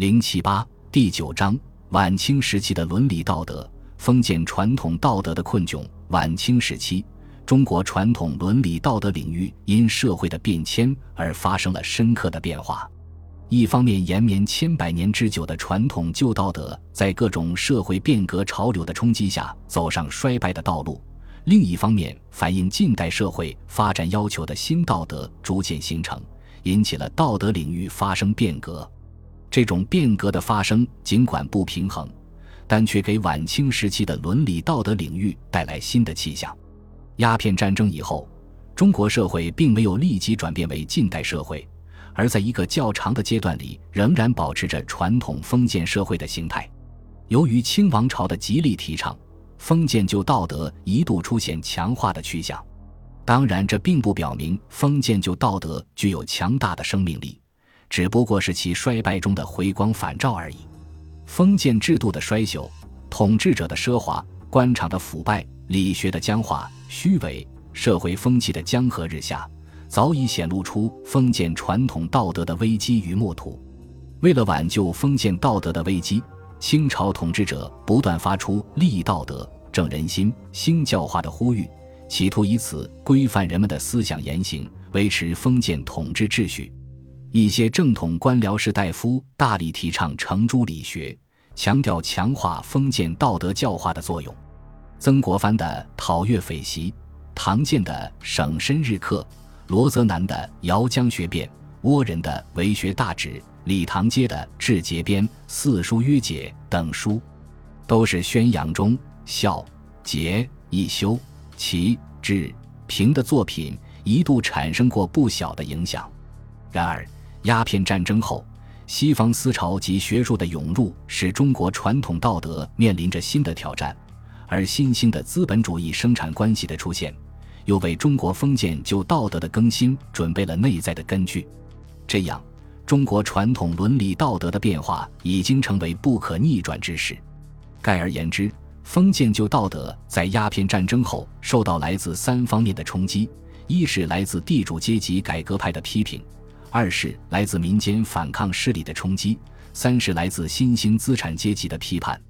零七八第九章：晚清时期的伦理道德，封建传统道德的困窘。晚清时期，中国传统伦理道德领域因社会的变迁而发生了深刻的变化。一方面，延绵千百年之久的传统旧道德在各种社会变革潮流的冲击下走上衰败的道路；另一方面，反映近代社会发展要求的新道德逐渐形成，引起了道德领域发生变革。这种变革的发生尽管不平衡，但却给晚清时期的伦理道德领域带来新的气象。鸦片战争以后，中国社会并没有立即转变为近代社会。而在一个较长的阶段里，仍然保持着传统封建社会的形态。由于清王朝的极力提倡，封建旧道德一度出现强化的趋向。当然，这并不表明封建旧道德具有强大的生命力，只不过是其衰败中的回光返照而已。封建制度的衰朽，统治者的奢华，官场的腐败，理学的僵化、虚伪，社会风气的江河日下。早已显露出封建传统道德的危机与末途。为了挽救封建道德的危机，清朝统治者不断发出立道德、正人心、兴教化的呼吁，企图以此规范人们的思想言行，维持封建统治秩序。一些正统官僚士大夫大力提倡程朱理学，强调强化封建道德教化的作用。曾国藩的《讨粤匪檄》，唐建的《省身日课》。罗泽南的《姚江学变》，倭人的《为学大旨》，李唐阶的《治节编》《四书约解》等书，都是宣扬忠孝节义修齐治平的作品，一度产生过不小的影响。然而，鸦片战争后，西方思潮及学术的涌入，使中国传统道德面临着新的挑战，而新兴的资本主义生产关系的出现。又为中国封建旧道德的更新准备了内在的根据，这样，中国传统伦理道德的变化已经成为不可逆转之势。概而言之，封建旧道德在鸦片战争后受到来自三方面的冲击：一是来自地主阶级改革派的批评；二是来自民间反抗势力的冲击；三是来自新兴资产阶级的批判。